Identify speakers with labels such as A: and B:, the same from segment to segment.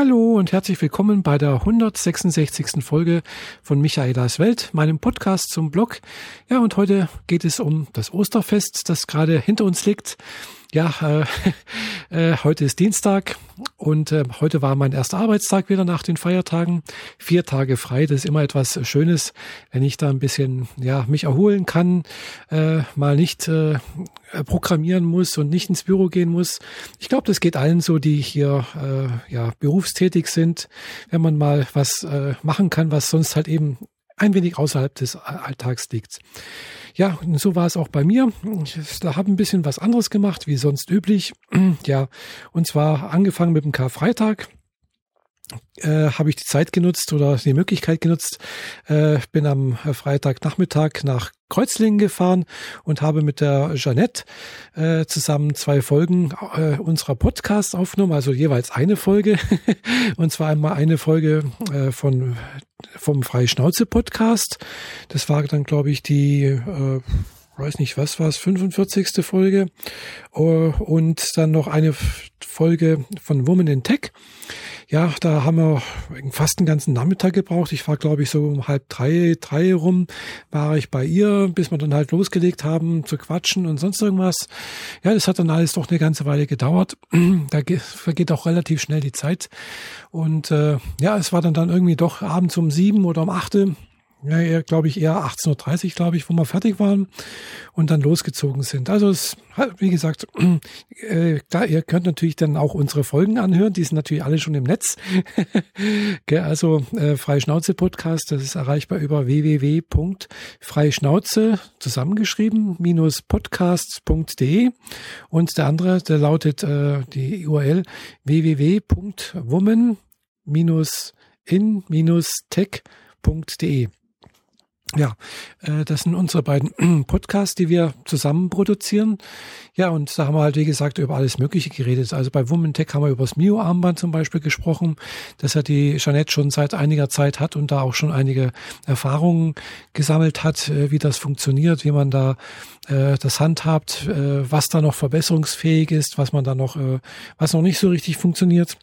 A: Hallo und herzlich willkommen bei der 166. Folge von Michaelas Welt, meinem Podcast zum Blog. Ja, und heute geht es um das Osterfest, das gerade hinter uns liegt. Ja, äh, äh, heute ist Dienstag und äh, heute war mein erster Arbeitstag wieder nach den Feiertagen. Vier Tage frei, das ist immer etwas Schönes, wenn ich da ein bisschen ja mich erholen kann, äh, mal nicht äh, programmieren muss und nicht ins Büro gehen muss. Ich glaube, das geht allen so, die hier äh, ja berufstätig sind, wenn man mal was äh, machen kann, was sonst halt eben ein wenig außerhalb des Alltags liegt. Ja, und so war es auch bei mir. Ich habe ein bisschen was anderes gemacht, wie sonst üblich. Ja, und zwar angefangen mit dem Karfreitag äh, habe ich die Zeit genutzt oder die Möglichkeit genutzt. Äh, bin am Freitagnachmittag nach Kreuzlingen gefahren und habe mit der Jeannette äh, zusammen zwei Folgen äh, unserer Podcast aufgenommen, also jeweils eine Folge. und zwar einmal eine Folge äh, von vom Freischnauze Podcast. Das war dann, glaube ich, die äh, weiß nicht, was war es, 45. Folge uh, und dann noch eine Folge von Woman in Tech. Ja, da haben wir fast einen ganzen Nachmittag gebraucht. Ich war, glaube ich, so um halb drei, drei rum war ich bei ihr, bis wir dann halt losgelegt haben zu quatschen und sonst irgendwas. Ja, das hat dann alles doch eine ganze Weile gedauert. Da vergeht auch relativ schnell die Zeit. Und äh, ja, es war dann dann irgendwie doch abends um sieben oder um achte ja, glaube ich, eher 18.30 Uhr, glaube ich, wo wir fertig waren und dann losgezogen sind. Also es, wie gesagt, äh, klar, ihr könnt natürlich dann auch unsere Folgen anhören, die sind natürlich alle schon im Netz. also äh, Freischnauze Podcast, das ist erreichbar über www.freischnauze zusammengeschrieben minus podcasts.de und der andere, der lautet äh, die URL www.woman minus in minus tech.de. Ja, äh, das sind unsere beiden Podcasts, die wir zusammen produzieren. Ja, und da haben wir halt, wie gesagt, über alles Mögliche geredet. Also bei Woman Tech haben wir über das Mio-Armband zum Beispiel gesprochen, das ja die Jeanette schon seit einiger Zeit hat und da auch schon einige Erfahrungen gesammelt hat, äh, wie das funktioniert, wie man da äh, das handhabt, äh, was da noch verbesserungsfähig ist, was man da noch, äh, was noch nicht so richtig funktioniert.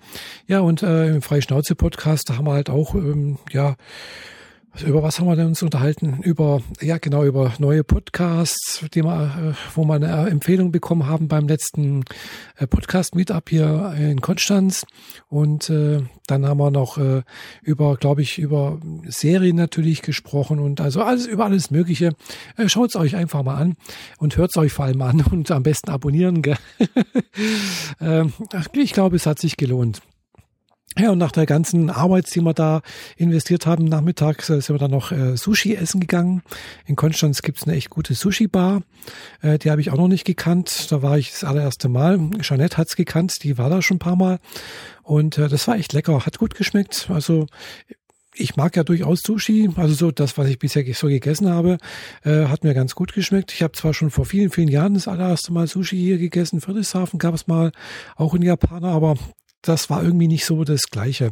A: Ja, und äh, im Freischnauze-Podcast, da haben wir halt auch, ähm, ja, also über was haben wir denn uns unterhalten? Über, ja genau, über neue Podcasts, die wir, äh, wo wir eine Empfehlung bekommen haben beim letzten äh, Podcast-Meetup hier in Konstanz. Und äh, dann haben wir noch äh, über, glaube ich, über Serien natürlich gesprochen und also alles über alles Mögliche. Äh, Schaut es euch einfach mal an und hört es euch vor allem an und am besten abonnieren. Gell? äh, ich glaube, es hat sich gelohnt. Ja, und nach der ganzen Arbeit, die wir da investiert haben, nachmittags äh, sind wir dann noch äh, Sushi essen gegangen. In Konstanz gibt's eine echt gute Sushi-Bar. Äh, die habe ich auch noch nicht gekannt. Da war ich das allererste Mal. Jeanette hat's gekannt, die war da schon ein paar Mal. Und äh, das war echt lecker, hat gut geschmeckt. Also ich mag ja durchaus Sushi, also so das, was ich bisher so gegessen habe, äh, hat mir ganz gut geschmeckt. Ich habe zwar schon vor vielen, vielen Jahren das allererste Mal Sushi hier gegessen, Friedrichshafen gab es mal, auch in Japaner, aber das war irgendwie nicht so das Gleiche.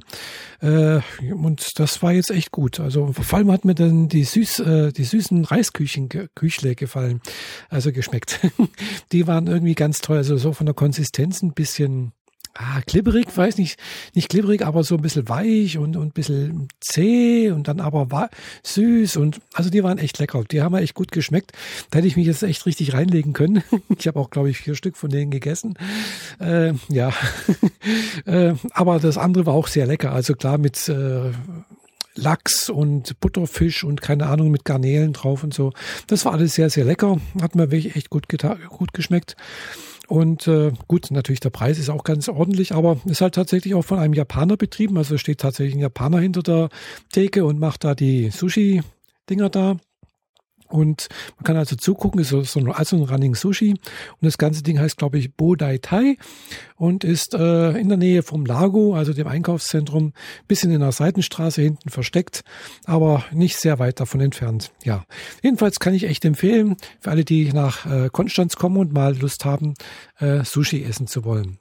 A: Äh, und das war jetzt echt gut. Also vor allem hat mir dann die süß, äh, die süßen Reisküchen Küchle gefallen, also geschmeckt. die waren irgendwie ganz toll. Also so von der Konsistenz ein bisschen ah, glibberig, weiß nicht, nicht glibberig, aber so ein bisschen weich und, und ein bisschen zäh und dann aber süß und also die waren echt lecker. Die haben mir echt gut geschmeckt. Da hätte ich mich jetzt echt richtig reinlegen können. Ich habe auch, glaube ich, vier Stück von denen gegessen. Äh, ja, äh, aber das andere war auch sehr lecker. Also klar mit äh, Lachs und Butterfisch und keine Ahnung mit Garnelen drauf und so. Das war alles sehr, sehr lecker. Hat mir wirklich echt gut, gut geschmeckt. Und äh, gut, natürlich der Preis ist auch ganz ordentlich, aber ist halt tatsächlich auch von einem Japaner betrieben. Also steht tatsächlich ein Japaner hinter der Theke und macht da die Sushi-Dinger da. Und man kann also zugucken, ist so, so also ein Running Sushi. Und das ganze Ding heißt, glaube ich, Bodai Tai und ist äh, in der Nähe vom Lago, also dem Einkaufszentrum, bisschen in der Seitenstraße hinten versteckt, aber nicht sehr weit davon entfernt. Ja, jedenfalls kann ich echt empfehlen, für alle, die nach äh, Konstanz kommen und mal Lust haben, äh, Sushi essen zu wollen.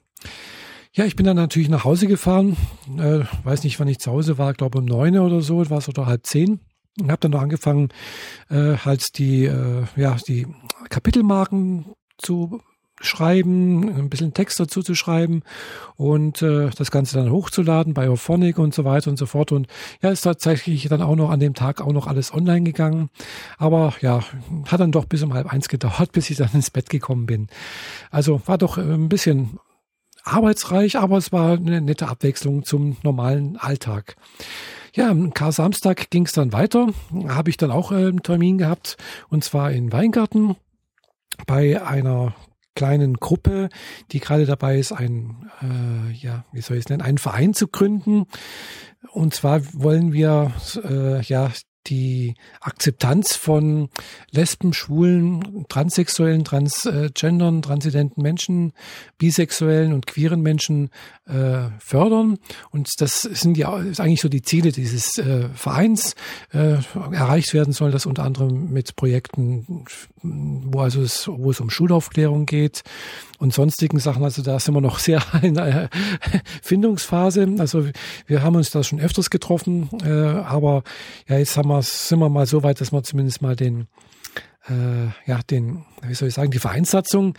A: Ja, ich bin dann natürlich nach Hause gefahren. Äh, weiß nicht, wann ich zu Hause war, glaube um neun oder so, war es oder halb zehn und habe dann noch angefangen, äh, halt die, äh, ja, die Kapitelmarken zu schreiben, ein bisschen Text dazu zu schreiben und äh, das Ganze dann hochzuladen bei Auphonic und so weiter und so fort. Und ja, ist tatsächlich dann auch noch an dem Tag auch noch alles online gegangen. Aber ja, hat dann doch bis um halb eins gedauert, bis ich dann ins Bett gekommen bin. Also war doch ein bisschen arbeitsreich, aber es war eine nette Abwechslung zum normalen Alltag. Ja, am Kar-Samstag ging es dann weiter. Habe ich dann auch äh, einen Termin gehabt und zwar in Weingarten bei einer kleinen Gruppe, die gerade dabei ist, ein, äh, ja, wie soll ich es nennen, einen Verein zu gründen. Und zwar wollen wir äh, ja die Akzeptanz von Lesben, Schwulen, Transsexuellen, Transgendern, transidenten Menschen, bisexuellen und queeren Menschen äh, fördern. Und das sind ja eigentlich so die Ziele dieses äh, Vereins. Äh, erreicht werden soll das unter anderem mit Projekten, wo also es, wo es um Schulaufklärung geht und sonstigen Sachen. Also da sind wir noch sehr in der Findungsphase. Also wir haben uns da schon öfters getroffen, äh, aber ja, jetzt haben wir, sind wir mal so weit, dass wir zumindest mal den äh, ja, den, wie soll ich sagen, die Vereinssatzung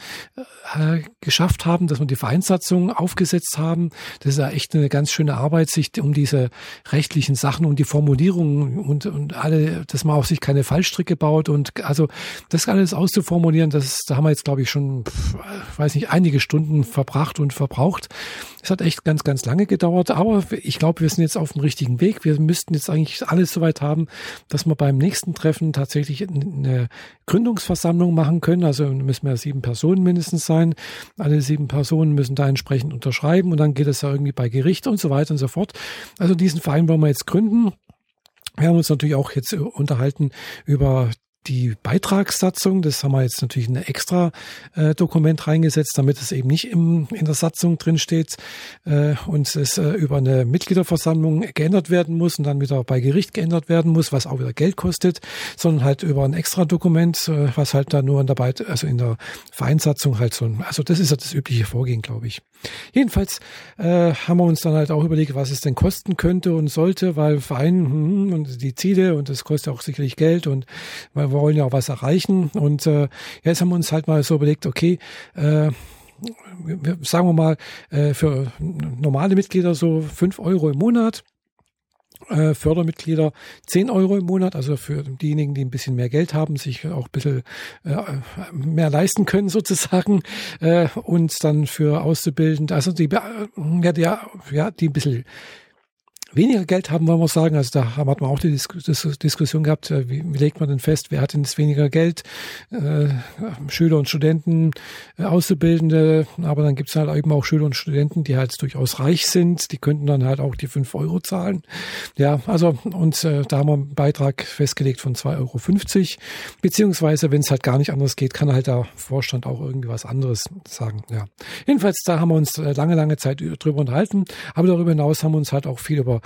A: äh, geschafft haben, dass wir die Vereinssatzung aufgesetzt haben. Das ist ja echt eine ganz schöne Arbeit, sich um diese rechtlichen Sachen und die Formulierungen und, und alle, dass man auf sich keine Fallstricke baut und also das alles auszuformulieren, das, da haben wir jetzt, glaube ich, schon, pf, weiß nicht, einige Stunden verbracht und verbraucht. Es hat echt ganz, ganz lange gedauert, aber ich glaube, wir sind jetzt auf dem richtigen Weg. Wir müssten jetzt eigentlich alles soweit haben, dass wir beim nächsten Treffen tatsächlich eine Gründungsversammlung machen können. Also müssen wir sieben Personen mindestens sein. Alle sieben Personen müssen da entsprechend unterschreiben und dann geht es ja irgendwie bei Gericht und so weiter und so fort. Also diesen Verein wollen wir jetzt gründen. Wir haben uns natürlich auch jetzt unterhalten über die Beitragssatzung, das haben wir jetzt natürlich in ein extra äh, Dokument reingesetzt, damit es eben nicht im, in der Satzung drin steht äh, und es äh, über eine Mitgliederversammlung geändert werden muss und dann wieder bei Gericht geändert werden muss, was auch wieder Geld kostet, sondern halt über ein extra Dokument, äh, was halt da nur in der, Beit also in der Vereinssatzung halt so, also das ist ja das übliche Vorgehen, glaube ich. Jedenfalls äh, haben wir uns dann halt auch überlegt, was es denn kosten könnte und sollte, weil Verein hm, und die Ziele und das kostet auch sicherlich Geld und weil wir wollen ja auch was erreichen. Und äh, jetzt haben wir uns halt mal so überlegt, okay, äh, sagen wir mal, äh, für normale Mitglieder so fünf Euro im Monat. Äh, Fördermitglieder 10 Euro im Monat, also für diejenigen, die ein bisschen mehr Geld haben, sich auch ein bisschen äh, mehr leisten können sozusagen äh, und dann für Auszubildende, also die, ja, die, ja, die ein bisschen weniger Geld haben, wollen wir sagen. Also da hat man auch die Dis Dis Diskussion gehabt, äh, wie, wie, legt man denn fest, wer hat denn das weniger Geld? Äh, Schüler und Studenten, äh, Auszubildende, aber dann gibt es halt eben auch Schüler und Studenten, die halt durchaus reich sind, die könnten dann halt auch die fünf Euro zahlen. Ja, also und äh, da haben wir einen Beitrag festgelegt von 2,50 Euro. Beziehungsweise, wenn es halt gar nicht anders geht, kann halt der Vorstand auch irgendwie was anderes sagen. Ja. Jedenfalls, da haben wir uns äh, lange, lange Zeit drüber unterhalten. Aber darüber hinaus haben wir uns halt auch viel über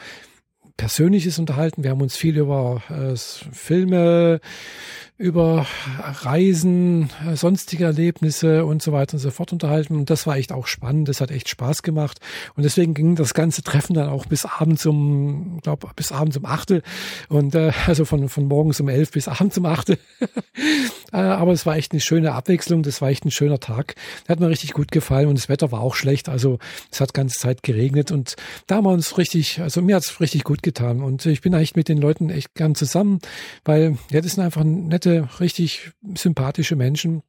A: Persönliches unterhalten. Wir haben uns viel über äh, Filme, über Reisen, äh, sonstige Erlebnisse und so weiter und so fort unterhalten. Und das war echt auch spannend. Das hat echt Spaß gemacht. Und deswegen ging das ganze Treffen dann auch bis abends um, glaube bis abends um achte und äh, also von von morgens um elf bis abends um achte. äh, aber es war echt eine schöne Abwechslung. Das war echt ein schöner Tag. Hat mir richtig gut gefallen und das Wetter war auch schlecht. Also es hat ganze Zeit geregnet und da haben wir uns richtig, also mir hat's richtig gut getan. Und ich bin eigentlich mit den Leuten echt gern zusammen, weil ja, das sind einfach nette nette, richtig sympathische Menschen,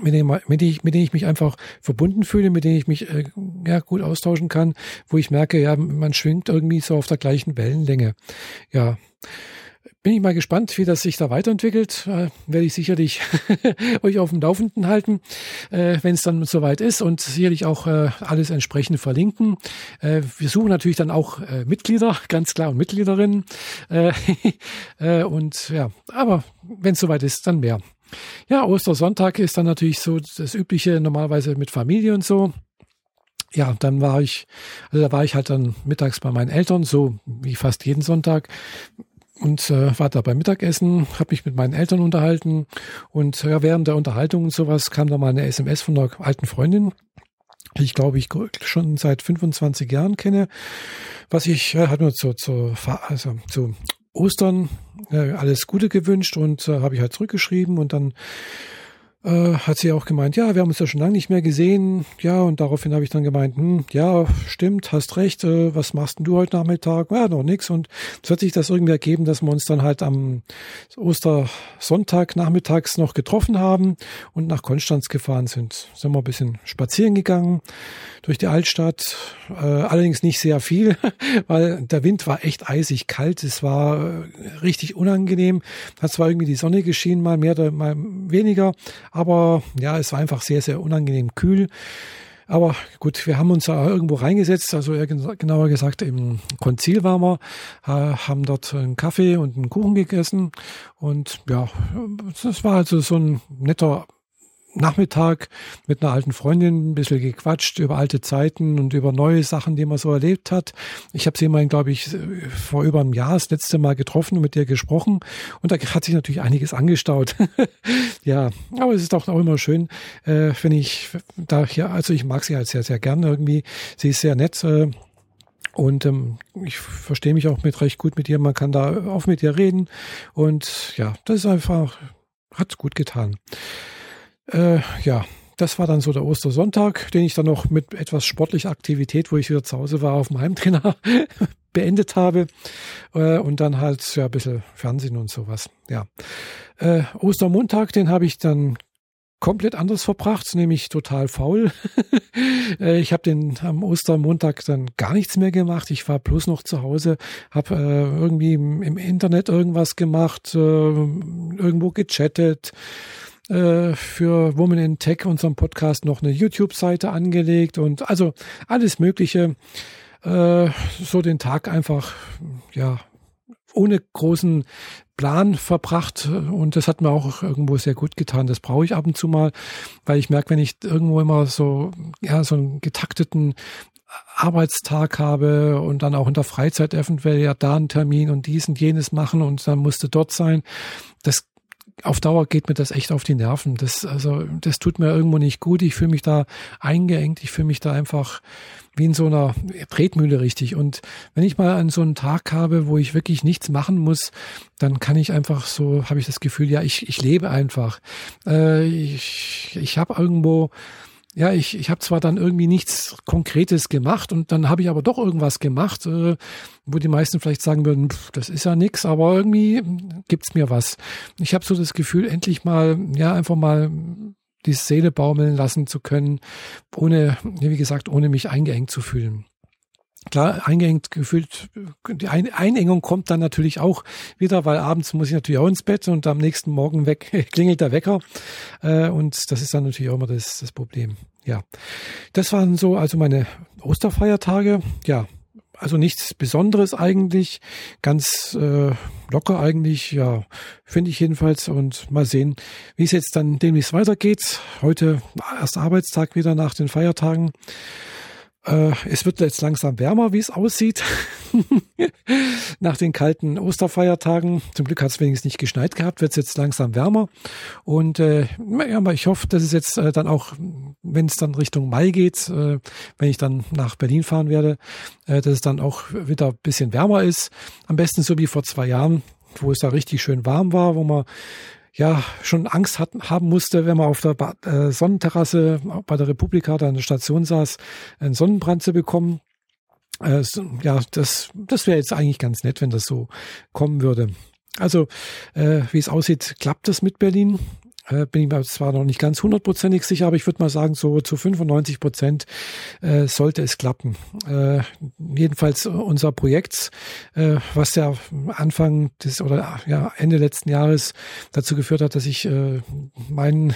A: mit denen, mit, denen ich, mit denen ich mich einfach verbunden fühle, mit denen ich mich äh, ja, gut austauschen kann, wo ich merke, ja, man schwingt irgendwie so auf der gleichen Wellenlänge. Ja. Bin ich mal gespannt, wie das sich da weiterentwickelt. Äh, werde ich sicherlich euch auf dem Laufenden halten, äh, wenn es dann soweit ist und sicherlich auch äh, alles entsprechend verlinken. Äh, wir suchen natürlich dann auch äh, Mitglieder, ganz klar, und Mitgliederinnen. Äh, und ja, aber wenn es soweit ist, dann mehr. Ja, Ostersonntag ist dann natürlich so das Übliche, normalerweise mit Familie und so ja, dann war ich, also da war ich halt dann mittags bei meinen Eltern, so wie fast jeden Sonntag und äh, war da beim Mittagessen, habe mich mit meinen Eltern unterhalten und ja, während der Unterhaltung und sowas kam da mal eine SMS von einer alten Freundin, die ich glaube ich schon seit 25 Jahren kenne, was ich äh, hat mir zu, zu, also zu Ostern äh, alles Gute gewünscht und äh, habe ich halt zurückgeschrieben und dann äh, hat sie auch gemeint, ja, wir haben uns ja schon lange nicht mehr gesehen. Ja, und daraufhin habe ich dann gemeint, hm, ja, stimmt, hast recht, äh, was machst denn du heute Nachmittag? Ja, noch nix. Und es hat sich das irgendwie ergeben, dass wir uns dann halt am Ostersonntag nachmittags noch getroffen haben und nach Konstanz gefahren sind. Sind wir ein bisschen spazieren gegangen durch die Altstadt. Äh, allerdings nicht sehr viel, weil der Wind war echt eisig kalt. Es war äh, richtig unangenehm. Hat zwar irgendwie die Sonne geschienen, mal mehr oder mal weniger, aber ja, es war einfach sehr, sehr unangenehm kühl. Aber gut, wir haben uns da irgendwo reingesetzt, also genauer gesagt im Konzil waren wir, haben dort einen Kaffee und einen Kuchen gegessen und ja, das war also so ein netter Nachmittag mit einer alten Freundin ein bisschen gequatscht über alte Zeiten und über neue Sachen, die man so erlebt hat. Ich habe sie mal, glaube ich, vor über einem Jahr das letzte Mal getroffen und mit ihr gesprochen und da hat sich natürlich einiges angestaut. ja, aber es ist auch, auch immer schön, äh, wenn ich da hier, also ich mag sie halt sehr, sehr gern irgendwie. Sie ist sehr nett. Äh, und ähm, ich verstehe mich auch mit recht gut mit ihr. Man kann da auch mit ihr reden. Und ja, das ist einfach, hat gut getan. Äh, ja, das war dann so der Ostersonntag, den ich dann noch mit etwas sportlicher Aktivität, wo ich wieder zu Hause war, auf dem Heimtrainer beendet habe. Äh, und dann halt ja ein bisschen Fernsehen und sowas. Ja. Äh, Ostermontag, den habe ich dann komplett anders verbracht, nämlich total faul. Äh, ich habe den am Ostermontag dann gar nichts mehr gemacht. Ich war bloß noch zu Hause, habe äh, irgendwie im, im, Internet irgendwas gemacht, äh, irgendwo gechattet, äh, für Woman in Tech, unserem Podcast, noch eine YouTube-Seite angelegt und also alles Mögliche. Äh, so den Tag einfach, ja, ohne großen Plan verbracht und das hat mir auch irgendwo sehr gut getan. Das brauche ich ab und zu mal, weil ich merke, wenn ich irgendwo immer so, ja, so einen getakteten Arbeitstag habe und dann auch in der Freizeit eventuell ja da einen Termin und dies und jenes machen und dann musste dort sein. Das auf Dauer geht mir das echt auf die Nerven. Das, also, das tut mir irgendwo nicht gut. Ich fühle mich da eingeengt. Ich fühle mich da einfach wie in so einer Tretmühle richtig. Und wenn ich mal an so einen Tag habe, wo ich wirklich nichts machen muss, dann kann ich einfach so, habe ich das Gefühl, ja, ich, ich lebe einfach. Äh, ich ich habe irgendwo ja, ich, ich habe zwar dann irgendwie nichts Konkretes gemacht und dann habe ich aber doch irgendwas gemacht, äh, wo die meisten vielleicht sagen würden, pff, das ist ja nix, aber irgendwie gibt's mir was. Ich habe so das Gefühl, endlich mal, ja, einfach mal die Seele baumeln lassen zu können, ohne, wie gesagt, ohne mich eingeengt zu fühlen. Klar, eingeengt gefühlt, die Einengung kommt dann natürlich auch wieder, weil abends muss ich natürlich auch ins Bett und am nächsten Morgen weg klingelt der Wecker. Äh, und das ist dann natürlich auch immer das, das Problem. Ja, das waren so also meine Osterfeiertage. Ja, also nichts Besonderes eigentlich, ganz äh, locker eigentlich, ja, finde ich jedenfalls. Und mal sehen, wie es jetzt dann demnächst weitergeht. Heute erst Arbeitstag wieder nach den Feiertagen. Äh, es wird jetzt langsam wärmer, wie es aussieht. Nach den kalten Osterfeiertagen. Zum Glück hat es wenigstens nicht geschneit gehabt, wird es jetzt langsam wärmer. Und äh, ja, ich hoffe, dass es jetzt äh, dann auch, wenn es dann Richtung Mai geht, äh, wenn ich dann nach Berlin fahren werde, äh, dass es dann auch wieder ein bisschen wärmer ist. Am besten so wie vor zwei Jahren, wo es da richtig schön warm war, wo man ja schon Angst hat, haben musste, wenn man auf der ba äh, Sonnenterrasse bei der Republika da an der Station saß, einen Sonnenbrand zu bekommen. Äh, ja, das, das wäre jetzt eigentlich ganz nett, wenn das so kommen würde. Also, äh, wie es aussieht, klappt das mit Berlin. Äh, bin ich mir zwar noch nicht ganz hundertprozentig sicher, aber ich würde mal sagen, so zu 95 Prozent äh, sollte es klappen. Äh, jedenfalls unser Projekt, äh, was ja Anfang des oder ja Ende letzten Jahres dazu geführt hat, dass ich äh, meinen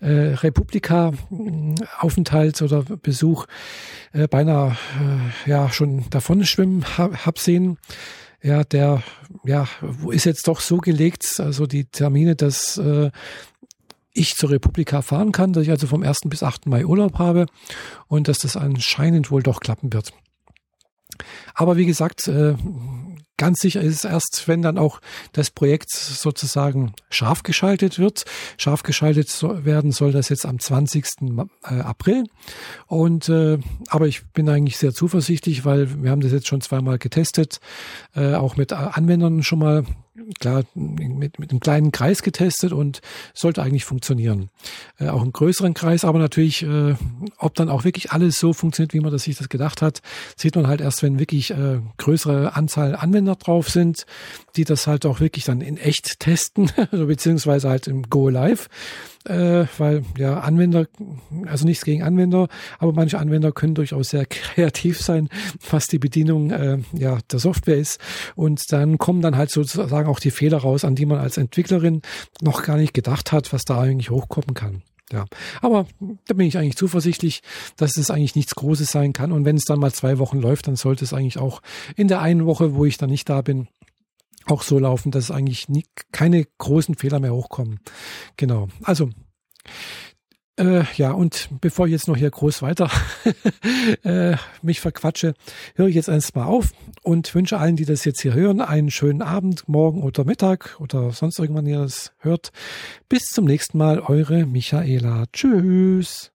A: äh, Republika-Aufenthalt oder Besuch äh, beinahe äh, ja schon davon schwimmen hab, hab sehen ja, der ja, ist jetzt doch so gelegt, also die Termine, dass äh, ich zur Republika fahren kann, dass ich also vom 1. bis 8. Mai Urlaub habe und dass das anscheinend wohl doch klappen wird. Aber wie gesagt, äh, Ganz sicher ist es erst, wenn dann auch das Projekt sozusagen scharf geschaltet wird. Scharf geschaltet werden soll das jetzt am 20. Äh, April. Und äh, aber ich bin eigentlich sehr zuversichtlich, weil wir haben das jetzt schon zweimal getestet, äh, auch mit Anwendern schon mal klar mit, mit einem kleinen Kreis getestet und sollte eigentlich funktionieren. Äh, auch im größeren Kreis, aber natürlich, äh, ob dann auch wirklich alles so funktioniert, wie man das sich das gedacht hat, sieht man halt erst, wenn wirklich äh, größere Anzahl Anwender drauf sind, die das halt auch wirklich dann in echt testen, also beziehungsweise halt im Go Live äh, weil ja Anwender, also nichts gegen Anwender, aber manche Anwender können durchaus sehr kreativ sein, was die Bedienung äh, ja der Software ist. Und dann kommen dann halt sozusagen auch die Fehler raus, an die man als Entwicklerin noch gar nicht gedacht hat, was da eigentlich hochkommen kann. Ja, aber da bin ich eigentlich zuversichtlich, dass es eigentlich nichts Großes sein kann. Und wenn es dann mal zwei Wochen läuft, dann sollte es eigentlich auch in der einen Woche, wo ich dann nicht da bin, auch so laufen, dass eigentlich nie, keine großen Fehler mehr hochkommen. Genau. Also äh, ja, und bevor ich jetzt noch hier groß weiter äh, mich verquatsche, höre ich jetzt erstmal auf und wünsche allen, die das jetzt hier hören, einen schönen Abend, morgen oder Mittag oder sonst irgendwann ihr das hört. Bis zum nächsten Mal, eure Michaela. Tschüss.